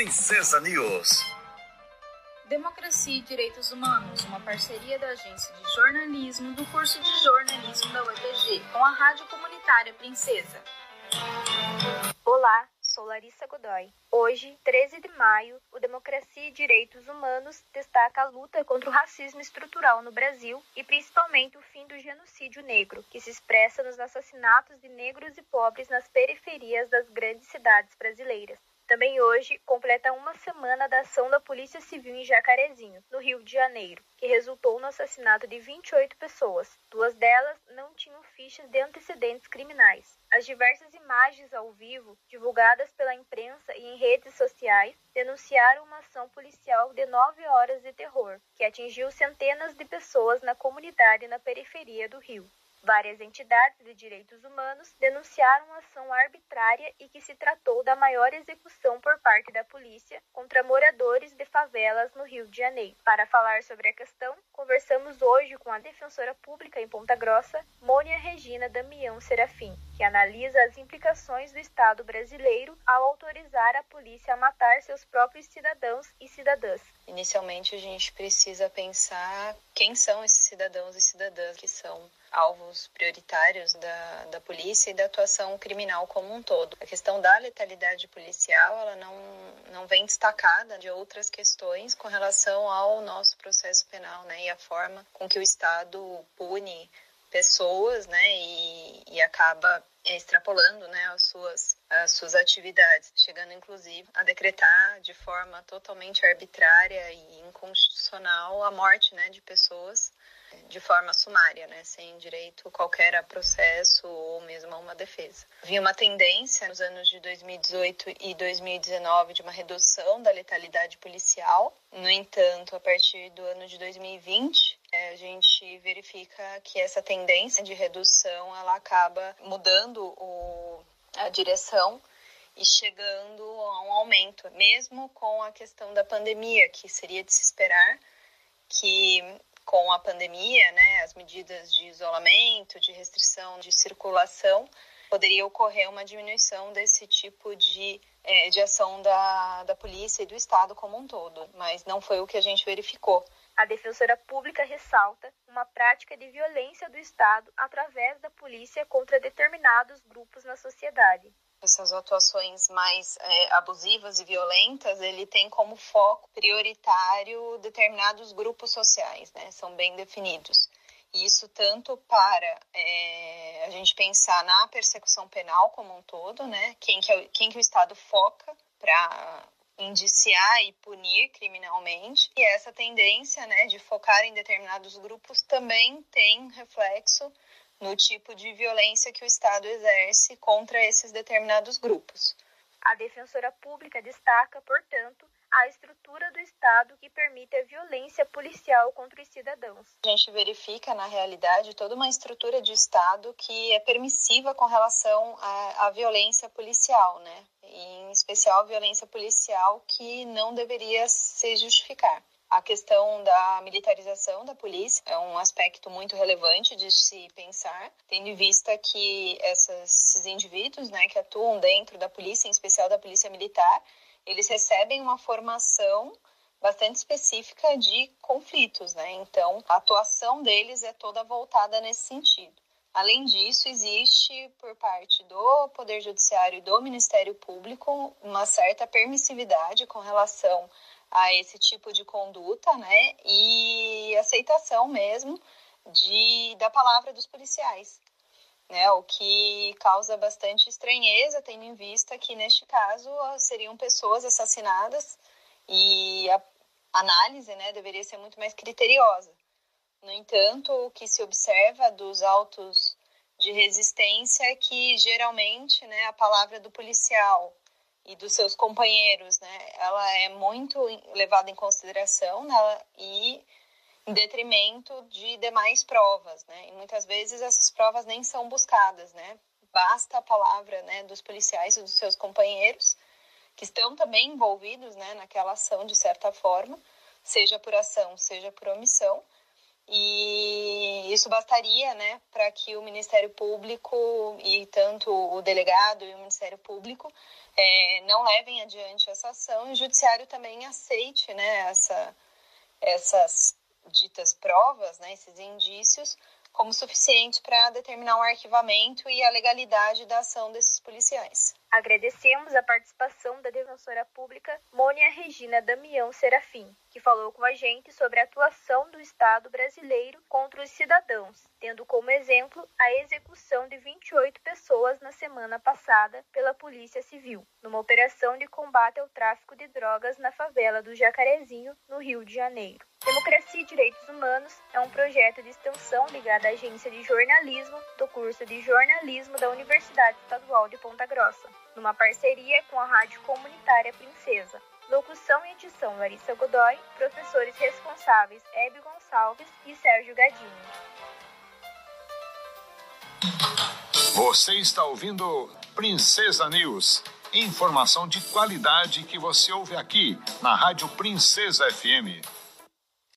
Princesa News. Democracia e Direitos Humanos, uma parceria da Agência de Jornalismo do curso de jornalismo da UEPG com a Rádio Comunitária Princesa. Olá, sou Larissa Godoy. Hoje, 13 de maio, o Democracia e Direitos Humanos destaca a luta contra o racismo estrutural no Brasil e principalmente o fim do genocídio negro, que se expressa nos assassinatos de negros e pobres nas periferias das grandes cidades brasileiras. Também hoje completa uma semana da ação da Polícia Civil em Jacarezinho, no Rio de Janeiro, que resultou no assassinato de 28 pessoas. Duas delas não tinham fichas de antecedentes criminais. As diversas imagens ao vivo, divulgadas pela imprensa e em redes sociais, denunciaram uma ação policial de nove horas de terror, que atingiu centenas de pessoas na comunidade na periferia do Rio. Várias entidades de direitos humanos denunciaram a ação arbitrária e que se tratou da maior execução por parte da polícia contra moradores de favelas no Rio de Janeiro. Para falar sobre a questão, conversamos hoje com a defensora pública em Ponta Grossa, Mônia Regina Damião Serafim, que analisa as implicações do Estado brasileiro ao autorizar a polícia a matar seus próprios cidadãos e cidadãs. Inicialmente, a gente precisa pensar quem são esses cidadãos e cidadãs que são alvos prioritários da, da polícia e da atuação criminal como um todo. A questão da letalidade policial, ela não, não vem destacada de outras questões com relação ao nosso processo penal, né, e a forma com que o Estado pune pessoas, né, e, e acaba extrapolando, né, as suas, as suas atividades, chegando inclusive a decretar de forma totalmente arbitrária e inconstitucional a morte, né, de pessoas de forma sumária, né, sem direito qualquer a processo ou mesmo a uma defesa. Havia uma tendência nos anos de 2018 e 2019 de uma redução da letalidade policial. No entanto, a partir do ano de 2020, é, a gente verifica que essa tendência de redução ela acaba mudando o, a direção e chegando a um aumento, mesmo com a questão da pandemia, que seria de se esperar que com a pandemia, né, as medidas de isolamento, de restrição de circulação, poderia ocorrer uma diminuição desse tipo de, é, de ação da, da polícia e do Estado como um todo, mas não foi o que a gente verificou. A defensora pública ressalta uma prática de violência do Estado através da polícia contra determinados grupos na sociedade essas atuações mais é, abusivas e violentas, ele tem como foco prioritário determinados grupos sociais, né? São bem definidos. Isso tanto para é, a gente pensar na persecução penal como um todo, né? Quem que, é, quem que o Estado foca para indiciar e punir criminalmente. E essa tendência, né, de focar em determinados grupos também tem reflexo no tipo de violência que o Estado exerce contra esses determinados grupos. A defensora pública destaca, portanto, a estrutura do Estado que permite a violência policial contra os cidadãos. A gente verifica, na realidade, toda uma estrutura de Estado que é permissiva com relação à, à violência policial, né? E, em especial, a violência policial que não deveria se justificar. A questão da militarização da polícia é um aspecto muito relevante de se pensar, tendo em vista que esses indivíduos né, que atuam dentro da polícia, em especial da polícia militar, eles recebem uma formação bastante específica de conflitos, né? Então, a atuação deles é toda voltada nesse sentido. Além disso, existe por parte do Poder Judiciário e do Ministério Público uma certa permissividade com relação a esse tipo de conduta, né? E aceitação mesmo de, da palavra dos policiais, né? O que causa bastante estranheza, tendo em vista que, neste caso, seriam pessoas assassinadas e a análise, né, deveria ser muito mais criteriosa. No entanto, o que se observa dos autos de resistência é que, geralmente, né, a palavra do policial e dos seus companheiros, né? Ela é muito levada em consideração né? e em detrimento de demais provas, né? E muitas vezes essas provas nem são buscadas, né? Basta a palavra, né, dos policiais e dos seus companheiros que estão também envolvidos, né, naquela ação de certa forma, seja por ação, seja por omissão, e isso bastaria né, para que o Ministério Público e tanto o delegado e o Ministério Público é, não levem adiante essa ação e o Judiciário também aceite né, essa, essas ditas provas, né, esses indícios, como suficiente para determinar o arquivamento e a legalidade da ação desses policiais. Agradecemos a participação da defensora pública Mônia Regina Damião Serafim, que falou com a gente sobre a atuação do Estado brasileiro contra os cidadãos, tendo como exemplo a execução de 28 pessoas na semana passada pela Polícia Civil, numa operação de combate ao tráfico de drogas na favela do Jacarezinho, no Rio de Janeiro. Democracia e Direitos Humanos é um projeto de extensão ligado à Agência de Jornalismo do curso de Jornalismo da Universidade Estadual de Ponta Grossa numa parceria com a Rádio Comunitária Princesa. Locução e edição Larissa Godoy, professores responsáveis Hebe Gonçalves e Sérgio Gadini. Você está ouvindo Princesa News. Informação de qualidade que você ouve aqui na Rádio Princesa FM.